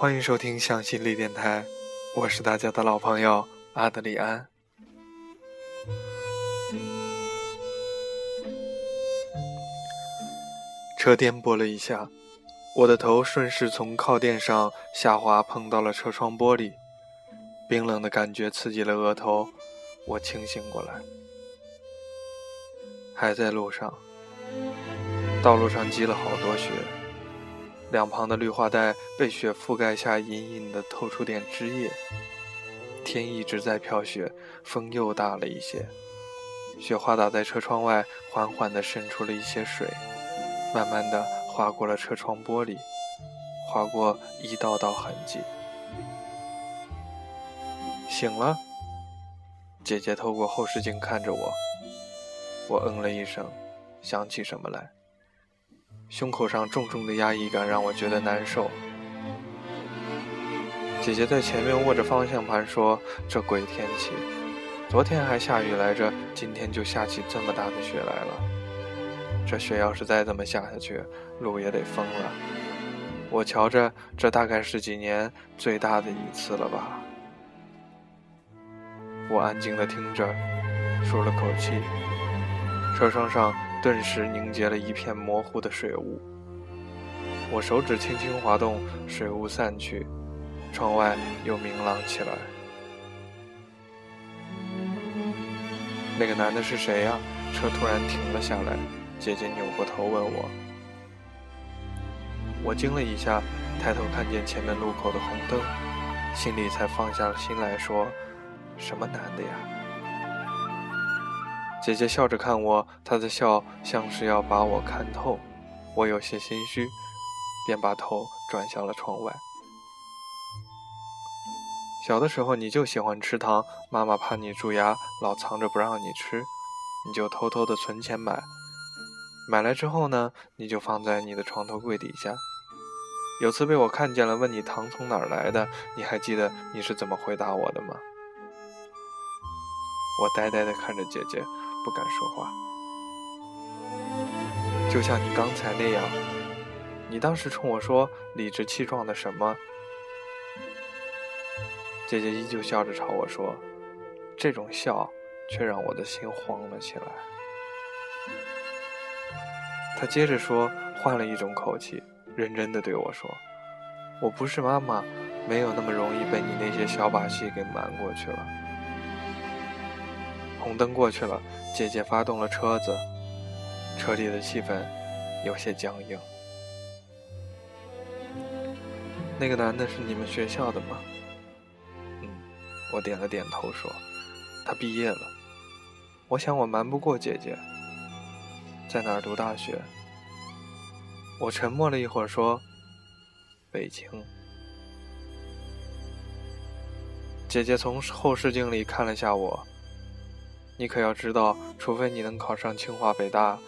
欢迎收听向心力电台，我是大家的老朋友阿德里安。车颠簸了一下，我的头顺势从靠垫上下滑，碰到了车窗玻璃，冰冷的感觉刺激了额头，我清醒过来，还在路上，道路上积了好多雪。两旁的绿化带被雪覆盖下，隐隐的透出点枝叶。天一直在飘雪，风又大了一些。雪花打在车窗外，缓缓地渗出了一些水，慢慢地划过了车窗玻璃，划过一道道痕迹。醒了，姐姐透过后视镜看着我。我嗯了一声，想起什么来。胸口上重重的压抑感让我觉得难受。姐姐在前面握着方向盘说：“这鬼天气，昨天还下雨来着，今天就下起这么大的雪来了。这雪要是再这么下下去，路也得封了。我瞧着，这大概是几年最大的一次了吧。”我安静的听着，舒了口气。车窗上。顿时凝结了一片模糊的水雾。我手指轻轻滑动，水雾散去，窗外又明朗起来。那个男的是谁呀？车突然停了下来，姐姐扭过头问我。我惊了一下，抬头看见前面路口的红灯，心里才放下了心来说：“什么男的呀？”姐姐笑着看我，她的笑像是要把我看透。我有些心虚，便把头转向了窗外。小的时候你就喜欢吃糖，妈妈怕你蛀牙，老藏着不让你吃，你就偷偷的存钱买。买来之后呢，你就放在你的床头柜底下。有次被我看见了，问你糖从哪儿来的，你还记得你是怎么回答我的吗？我呆呆的看着姐姐。不敢说话，就像你刚才那样。你当时冲我说理直气壮的什么？姐姐依旧笑着朝我说，这种笑却让我的心慌了起来。她接着说，换了一种口气，认真的对我说：“我不是妈妈，没有那么容易被你那些小把戏给瞒过去了。”红灯过去了，姐姐发动了车子，车里的气氛有些僵硬。那个男的是你们学校的吗？嗯，我点了点头说，他毕业了。我想我瞒不过姐姐，在哪儿读大学？我沉默了一会儿说，北京。姐姐从后视镜里看了下我。你可要知道，除非你能考上清华北大，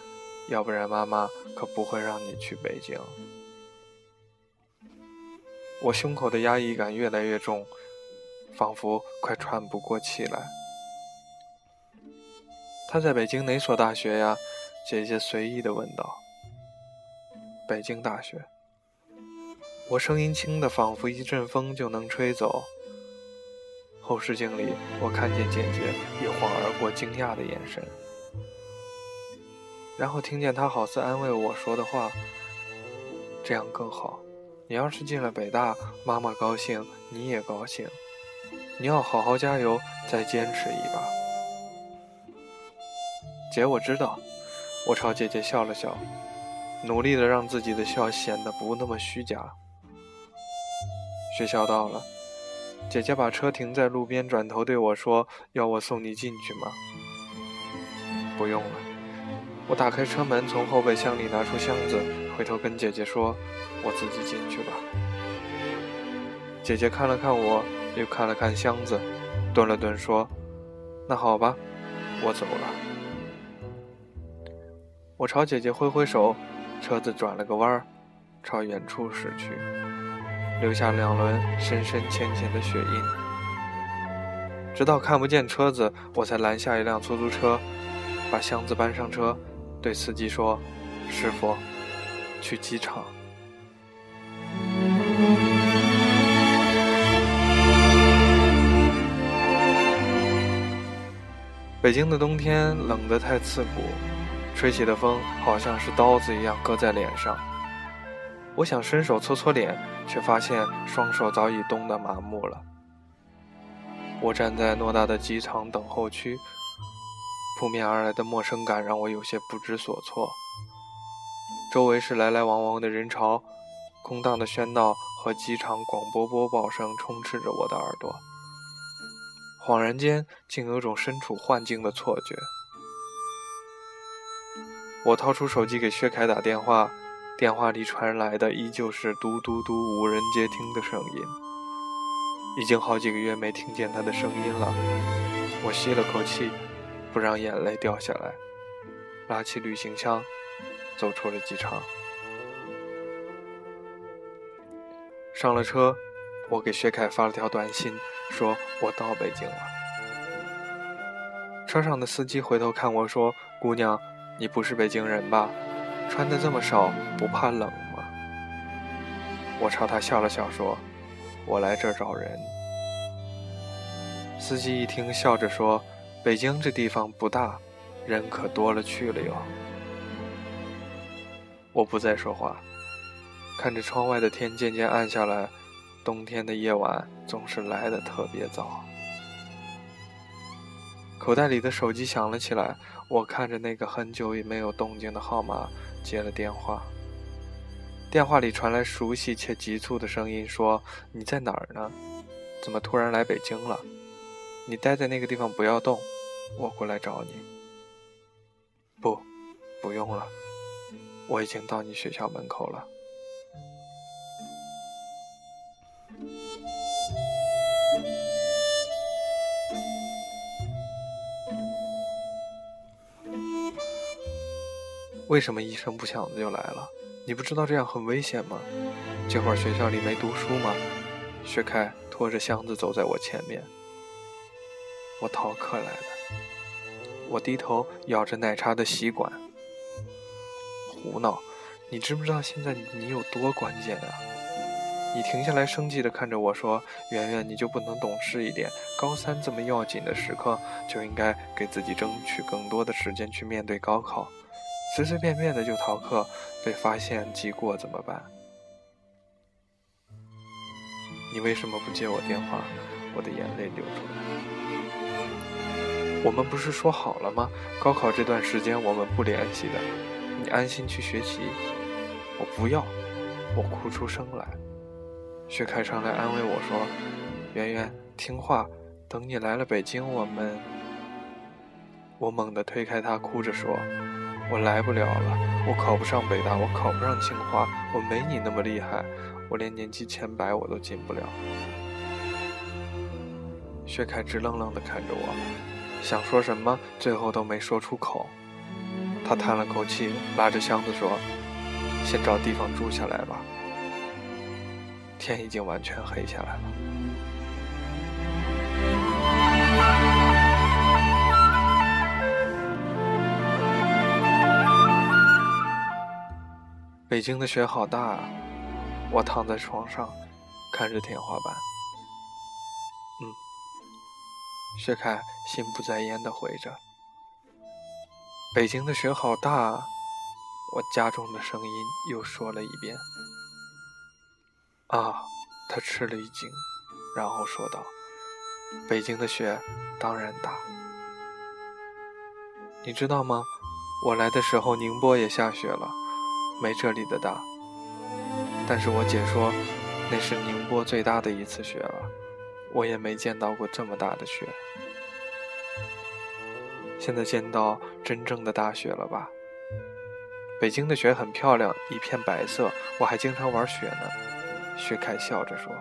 要不然妈妈可不会让你去北京。我胸口的压抑感越来越重，仿佛快喘不过气来。他在北京哪所大学呀？姐姐随意的问道。北京大学。我声音轻的，仿佛一阵风就能吹走。后视镜里，我看见姐姐一晃而过惊讶的眼神，然后听见她好似安慰我说的话：“这样更好。你要是进了北大，妈妈高兴，你也高兴。你要好好加油，再坚持一把。”姐，我知道。我朝姐姐笑了笑，努力的让自己的笑显得不那么虚假。学校到了。姐姐把车停在路边，转头对我说：“要我送你进去吗？”“不用了。”我打开车门，从后备箱里拿出箱子，回头跟姐姐说：“我自己进去吧。”姐姐看了看我，又看了看箱子，顿了顿说：“那好吧，我走了。”我朝姐姐挥挥手，车子转了个弯儿，朝远处驶去。留下两轮深深浅浅的雪印。直到看不见车子我才拦下一辆出租车把箱子搬上车对司机说师傅去机场。北京的冬天冷的太刺骨吹起的风好像是刀子一样割在脸上。我想伸手搓搓脸却发现双手早已冻得麻木了。我站在偌大的机场等候区，扑面而来的陌生感让我有些不知所措。周围是来来往往的人潮，空荡的喧闹和机场广播播报声充斥着我的耳朵。恍然间，竟有种身处幻境的错觉。我掏出手机给薛凯打电话，电话里传来的依旧是嘟嘟嘟无人接听的声音。已经好几个月没听见他的声音了。我吸了口气，不让眼泪掉下来，拉起旅行箱，走出了机场。上了车。我给薛凯发了条短信，说我到北京了。车上的司机回头看我说：“姑娘，你不是北京人吧？穿的这么少，不怕冷吗？”我朝他笑了笑，说：“我来这儿找人。”司机一听，笑着说：“北京这地方不大，人可多了去了哟。”我不再说话，看着窗外的天渐渐暗下来。冬天的夜晚总是来的特别早。口袋里的手机响了起来，我看着那个很久也没有动静的号码，接了电话。电话里传来熟悉且急促的声音，说：“你在哪儿呢？怎么突然来北京了？你待在那个地方不要动，我过来找你。”不，不用了，我已经到你学校门口了。为什么一声不响的就来了？你不知道这样很危险吗？这会儿学校里没读书吗？薛凯拖着箱子走在我前面。我逃课来的。我低头咬着奶茶的吸管。胡闹！你知不知道现在你有多关键啊？你停下来，生气地看着我说：“圆圆，你就不能懂事一点？高三这么要紧的时刻，就应该给自己争取更多的时间去面对高考。”随随便便的就逃课，被发现记过怎么办？你为什么不接我电话？我的眼泪流出来。我们不是说好了吗？高考这段时间我们不联系的，你安心去学习。我不要，我哭出声来。薛凯上来安慰我说：“圆圆，听话，等你来了北京，我们……”我猛地推开他，哭着说。我来不了了，我考不上北大，我考不上清华，我没你那么厉害，我连年级前百我都进不了。薛凯直愣愣地看着我，想说什么，最后都没说出口。他叹了口气，拉着箱子说：“先找地方住下来吧。”天已经完全黑下来了。北京的雪好大啊！我躺在床上，看着天花板。嗯，薛凯心不在焉的回着。北京的雪好大，啊！我加重的声音又说了一遍。啊，他吃了一惊，然后说道：“北京的雪当然大。你知道吗？我来的时候，宁波也下雪了。”没这里的大，但是我姐说那是宁波最大的一次雪了，我也没见到过这么大的雪。现在见到真正的大雪了吧？北京的雪很漂亮，一片白色，我还经常玩雪呢。薛凯笑着说。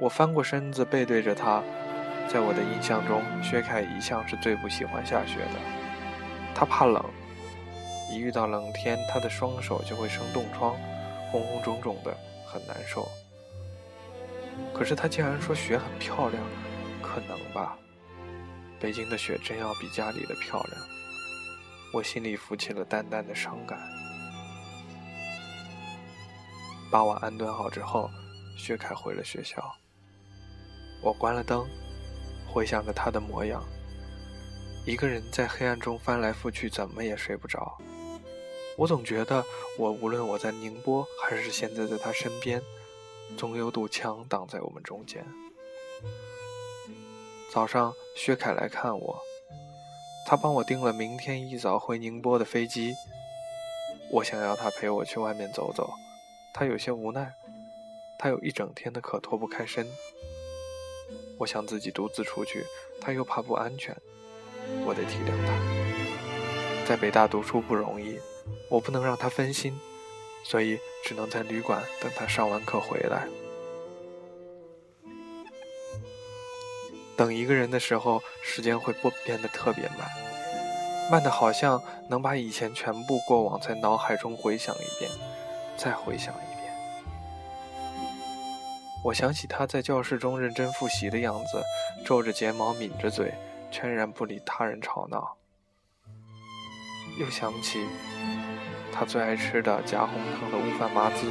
我翻过身子背对着他，在我的印象中，薛凯一向是最不喜欢下雪的，他怕冷。一遇到冷天，他的双手就会生冻疮，红红肿肿的，很难受。可是他竟然说雪很漂亮，可能吧？北京的雪真要比家里的漂亮。我心里浮起了淡淡的伤感。把我安顿好之后，薛凯回了学校。我关了灯，回想着他的模样。一个人在黑暗中翻来覆去，怎么也睡不着。我总觉得，我无论我在宁波，还是现在在他身边，总有堵墙挡在我们中间。早上，薛凯来看我，他帮我订了明天一早回宁波的飞机。我想要他陪我去外面走走，他有些无奈，他有一整天的课脱不开身。我想自己独自出去，他又怕不安全，我得体谅他。在北大读书不容易。我不能让他分心，所以只能在旅馆等他上完课回来。等一个人的时候，时间会不变得特别慢，慢的好像能把以前全部过往在脑海中回想一遍，再回想一遍。我想起他在教室中认真复习的样子，皱着睫毛，抿着嘴，全然不理他人吵闹。又想起。他最爱吃的加红糖的乌饭麻糍，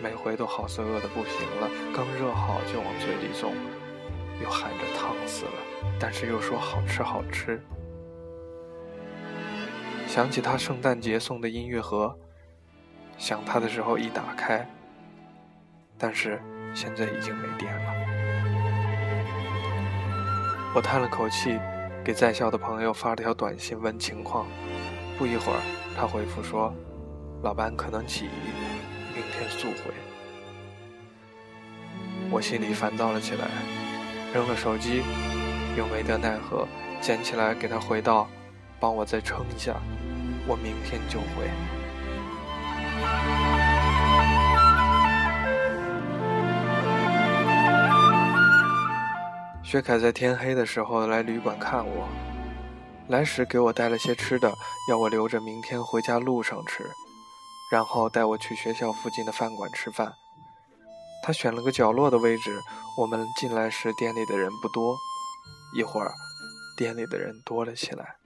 每回都好似饿得不行了，刚热好就往嘴里送，又喊着烫死了，但是又说好吃好吃。想起他圣诞节送的音乐盒，想他的时候一打开，但是现在已经没电了。我叹了口气，给在校的朋友发了条短信问情况，不一会儿。他回复说：“老班可能起疑，明天速回。”我心里烦躁了起来，扔了手机，又没得奈何，捡起来给他回道：“帮我再撑一下，我明天就回。”薛凯在天黑的时候来旅馆看我。来时给我带了些吃的，要我留着明天回家路上吃，然后带我去学校附近的饭馆吃饭。他选了个角落的位置，我们进来时店里的人不多，一会儿店里的人多了起来。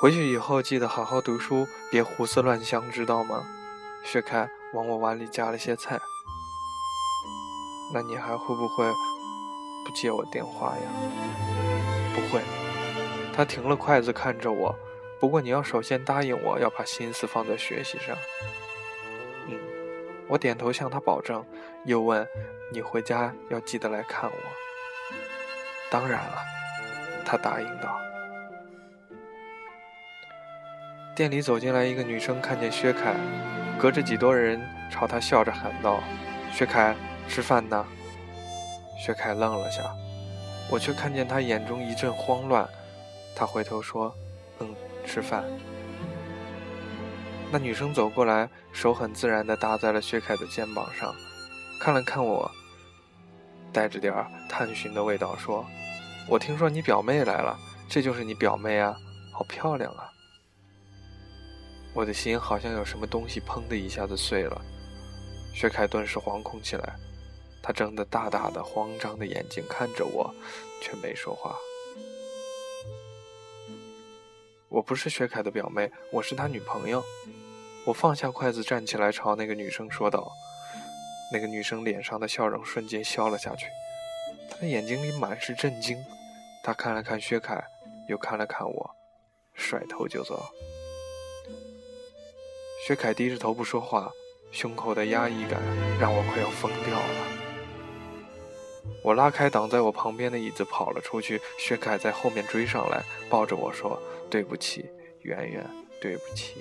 回去以后记得好好读书，别胡思乱想，知道吗？薛凯往我碗里夹了些菜。那你还会不会不接我电话呀？不会，他停了筷子看着我。不过你要首先答应我，要把心思放在学习上。嗯，我点头向他保证，又问：“你回家要记得来看我。”当然了，他答应道。店里走进来一个女生，看见薛凯，隔着几多人朝他笑着喊道：“薛凯，吃饭呢。”薛凯愣了下。我却看见他眼中一阵慌乱，他回头说：“嗯，吃饭。”那女生走过来，手很自然地搭在了薛凯的肩膀上，看了看我，带着点探寻的味道说：“我听说你表妹来了，这就是你表妹啊，好漂亮啊！”我的心好像有什么东西砰的一下子碎了，薛凯顿时惶恐起来。他睁得大大的、慌张的眼睛看着我，却没说话。我不是薛凯的表妹，我是他女朋友。我放下筷子，站起来朝那个女生说道。那个女生脸上的笑容瞬间消了下去，她的眼睛里满是震惊。她看了看薛凯，又看了看我，甩头就走。薛凯低着头不说话，胸口的压抑感让我快要疯掉了。我拉开挡在我旁边的椅子，跑了出去。薛凯在后面追上来，抱着我说：“对不起，圆圆，对不起。”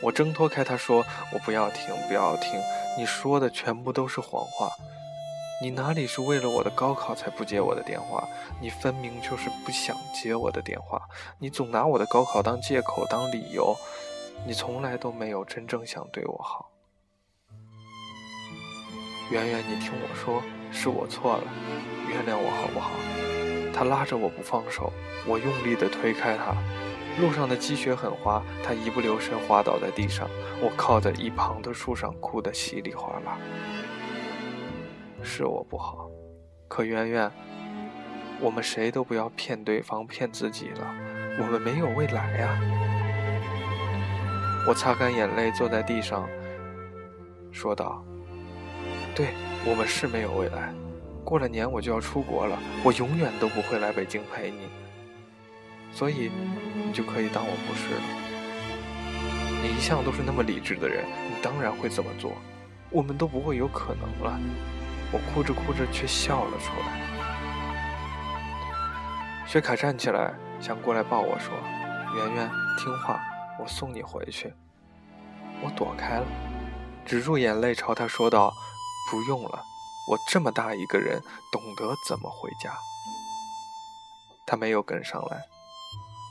我挣脱开他说：“我不要听，不要听，你说的全部都是谎话。你哪里是为了我的高考才不接我的电话？你分明就是不想接我的电话。你总拿我的高考当借口，当理由。你从来都没有真正想对我好。”圆圆，你听我说，是我错了，原谅我好不好？他拉着我不放手，我用力地推开他。路上的积雪很滑，他一不留神滑倒在地上，我靠在一旁的树上哭得稀里哗啦。是我不好，可圆圆，我们谁都不要骗对方，骗自己了。我们没有未来呀！我擦干眼泪，坐在地上，说道。对我们是没有未来，过了年我就要出国了，我永远都不会来北京陪你，所以你就可以当我不是了。你一向都是那么理智的人，你当然会这么做，我们都不会有可能了。我哭着哭着却笑了出来。薛凯站起来想过来抱我说：“圆圆，听话，我送你回去。”我躲开了，止住眼泪朝他说道：“不用了。”我这么大一个人，懂得怎么回家。他没有跟上来。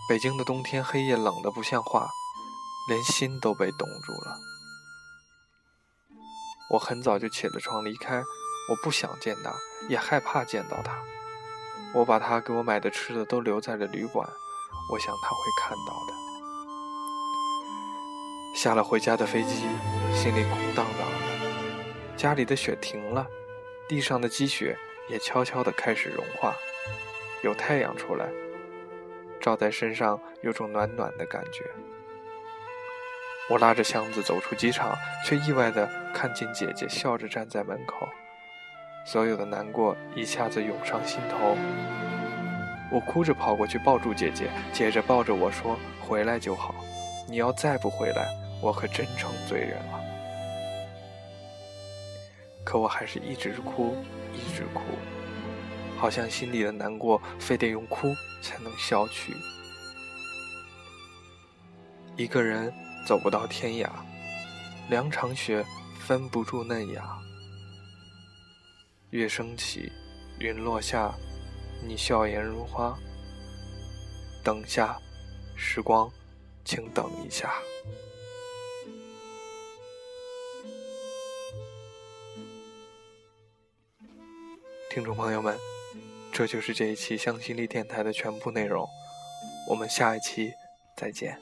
北京的冬天，黑夜冷得不像话，连心都被冻住了。我很早就起了床离开，我不想见他，也害怕见到他。我把他给我买的吃的都留在了旅馆，我想他会看到的。下了回家的飞机，心里空荡荡的，家里的雪停了。地上的积雪也悄悄地开始融化，有太阳出来，照在身上有种暖暖的感觉。我拉着箱子走出机场，却意外地看见姐姐笑着站在门口，所有的难过一下子涌上心头。我哭着跑过去抱住姐姐，接着抱着我说：“回来就好，你要再不回来，我可真成罪人了。”可我还是一直哭，一直哭，好像心里的难过非得用哭才能消去。一个人走不到天涯，两场雪分不住嫩芽。月升起，云落下，你笑颜如花。等下，时光，请等一下。听众朋友们，这就是这一期向心力电台的全部内容，我们下一期再见。